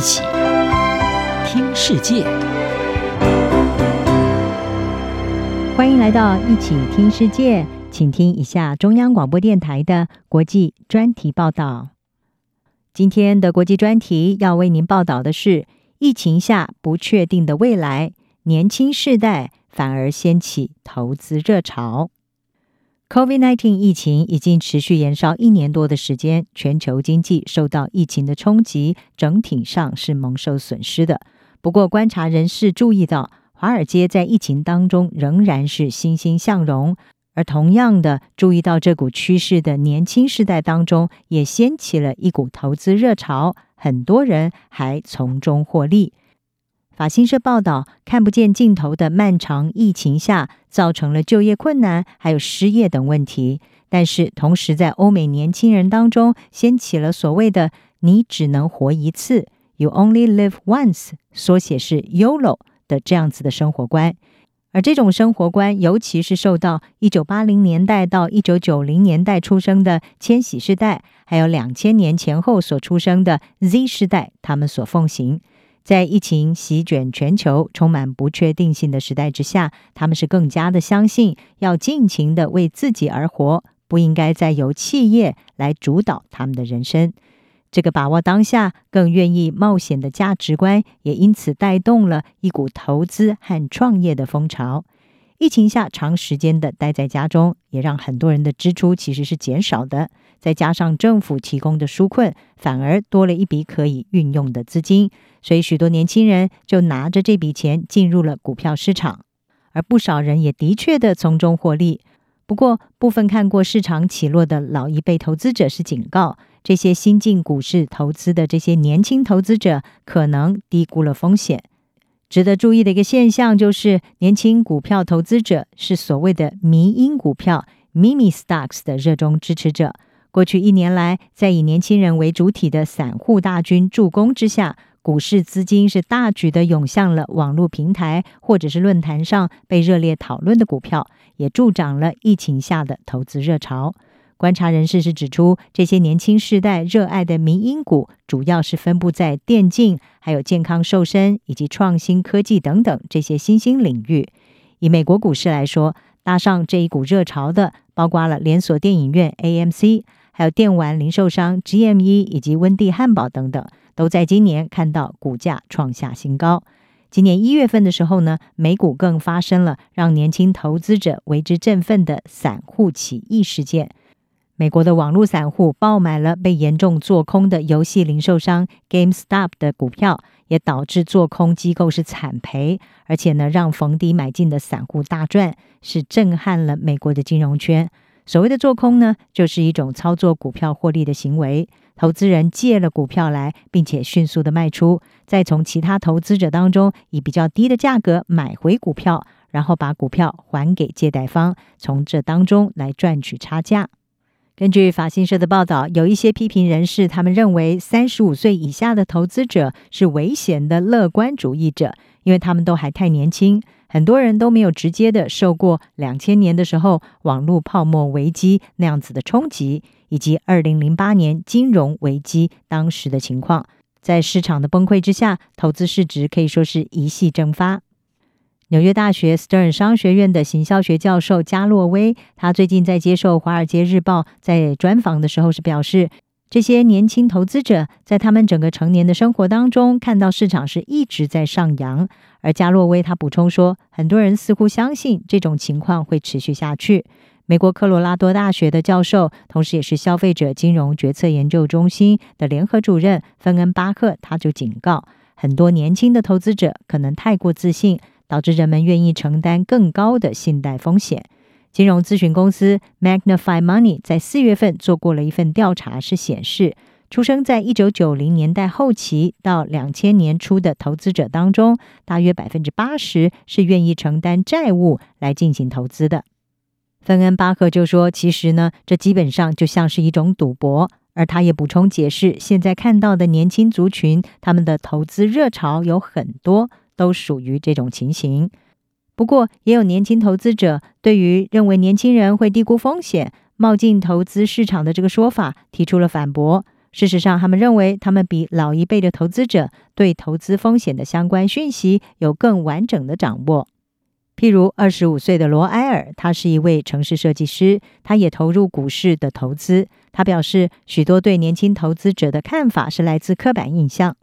一起听世界，欢迎来到一起听世界，请听一下中央广播电台的国际专题报道。今天的国际专题要为您报道的是：疫情下不确定的未来，年轻世代反而掀起投资热潮。COVID-19 疫情已经持续延烧一年多的时间，全球经济受到疫情的冲击，整体上是蒙受损失的。不过，观察人士注意到，华尔街在疫情当中仍然是欣欣向荣，而同样的，注意到这股趋势的年轻世代当中，也掀起了一股投资热潮，很多人还从中获利。法新社报道，看不见尽头的漫长疫情下，造成了就业困难，还有失业等问题。但是，同时在欧美年轻人当中，掀起了所谓的“你只能活一次 ”（You Only Live Once），缩写是 YOLO 的这样子的生活观。而这种生活观，尤其是受到一九八零年代到一九九零年代出生的千禧世代，还有两千年前后所出生的 Z 世代，他们所奉行。在疫情席卷全球、充满不确定性的时代之下，他们是更加的相信要尽情的为自己而活，不应该再由企业来主导他们的人生。这个把握当下、更愿意冒险的价值观，也因此带动了一股投资和创业的风潮。疫情下长时间的待在家中，也让很多人的支出其实是减少的。再加上政府提供的纾困，反而多了一笔可以运用的资金，所以许多年轻人就拿着这笔钱进入了股票市场，而不少人也的确的从中获利。不过，部分看过市场起落的老一辈投资者是警告，这些新进股市投资的这些年轻投资者可能低估了风险。值得注意的一个现象就是，年轻股票投资者是所谓的迷因股票 （meme stocks） 的热衷支持者。过去一年来，在以年轻人为主体的散户大军助攻之下，股市资金是大举的涌向了网络平台或者是论坛上被热烈讨论的股票，也助长了疫情下的投资热潮。观察人士是指出，这些年轻世代热爱的民营股，主要是分布在电竞、还有健康瘦身以及创新科技等等这些新兴领域。以美国股市来说，搭上这一股热潮的，包括了连锁电影院 AMC，还有电玩零售商 GME 以及温蒂汉堡等等，都在今年看到股价创下新高。今年一月份的时候呢，美股更发生了让年轻投资者为之振奋的散户起义事件。美国的网络散户爆买了被严重做空的游戏零售商 GameStop 的股票，也导致做空机构是惨赔，而且呢，让逢低买进的散户大赚，是震撼了美国的金融圈。所谓的做空呢，就是一种操作股票获利的行为。投资人借了股票来，并且迅速的卖出，再从其他投资者当中以比较低的价格买回股票，然后把股票还给借贷方，从这当中来赚取差价。根据法新社的报道，有一些批评人士，他们认为三十五岁以下的投资者是危险的乐观主义者，因为他们都还太年轻，很多人都没有直接的受过两千年的时候网络泡沫危机那样子的冲击，以及二零零八年金融危机当时的情况，在市场的崩溃之下，投资市值可以说是一系蒸发。纽约大学 Stern 商学院的行销学教授加洛威，他最近在接受《华尔街日报》在专访的时候是表示，这些年轻投资者在他们整个成年的生活当中，看到市场是一直在上扬。而加洛威他补充说，很多人似乎相信这种情况会持续下去。美国科罗拉多大学的教授，同时也是消费者金融决策研究中心的联合主任芬恩巴克，他就警告，很多年轻的投资者可能太过自信。导致人们愿意承担更高的信贷风险。金融咨询公司 Magnify Money 在四月份做过了一份调查，是显示，出生在一九九零年代后期到两千年初的投资者当中，大约百分之八十是愿意承担债务来进行投资的。芬恩巴赫就说：“其实呢，这基本上就像是一种赌博。”而他也补充解释，现在看到的年轻族群，他们的投资热潮有很多。都属于这种情形，不过也有年轻投资者对于认为年轻人会低估风险、冒进投资市场的这个说法提出了反驳，事实上，他们认为他们比老一辈的投资者对投资风险的相关讯息有更完整的掌握。譬如，二十五岁的罗埃尔，他是一位城市设计师，他也投入股市的投资。他表示，许多对年轻投资者的看法是来自刻板印象。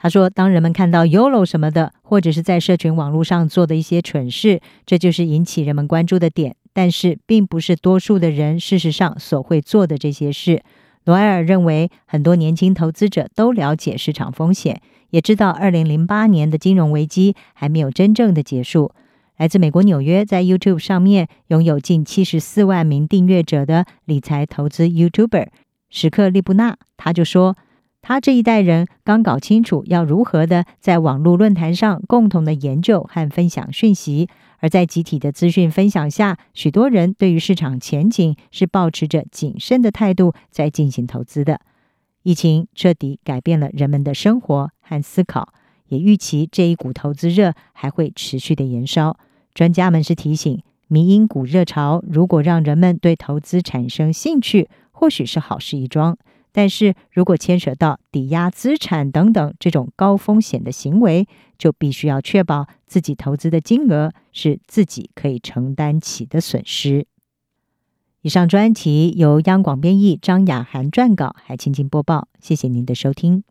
他说，当人们看到 YOLO 什么的，或者是在社群网络上做的一些蠢事，这就是引起人们关注的点。但是，并不是多数的人事实上所会做的这些事。罗埃尔认为，很多年轻投资者都了解市场风险，也知道二零零八年的金融危机还没有真正的结束。来自美国纽约，在 YouTube 上面拥有近七十四万名订阅者的理财投资 YouTuber 史克利布纳，他就说，他这一代人刚搞清楚要如何的在网络论坛上共同的研究和分享讯息。而在集体的资讯分享下，许多人对于市场前景是抱持着谨慎的态度在进行投资的。疫情彻底改变了人们的生活和思考，也预期这一股投资热还会持续的延烧。专家们是提醒，迷因股热潮如果让人们对投资产生兴趣，或许是好事一桩。但是如果牵扯到抵押资产等等这种高风险的行为，就必须要确保自己投资的金额是自己可以承担起的损失。以上专题由央广编译，张雅涵撰稿，还清清播报。谢谢您的收听。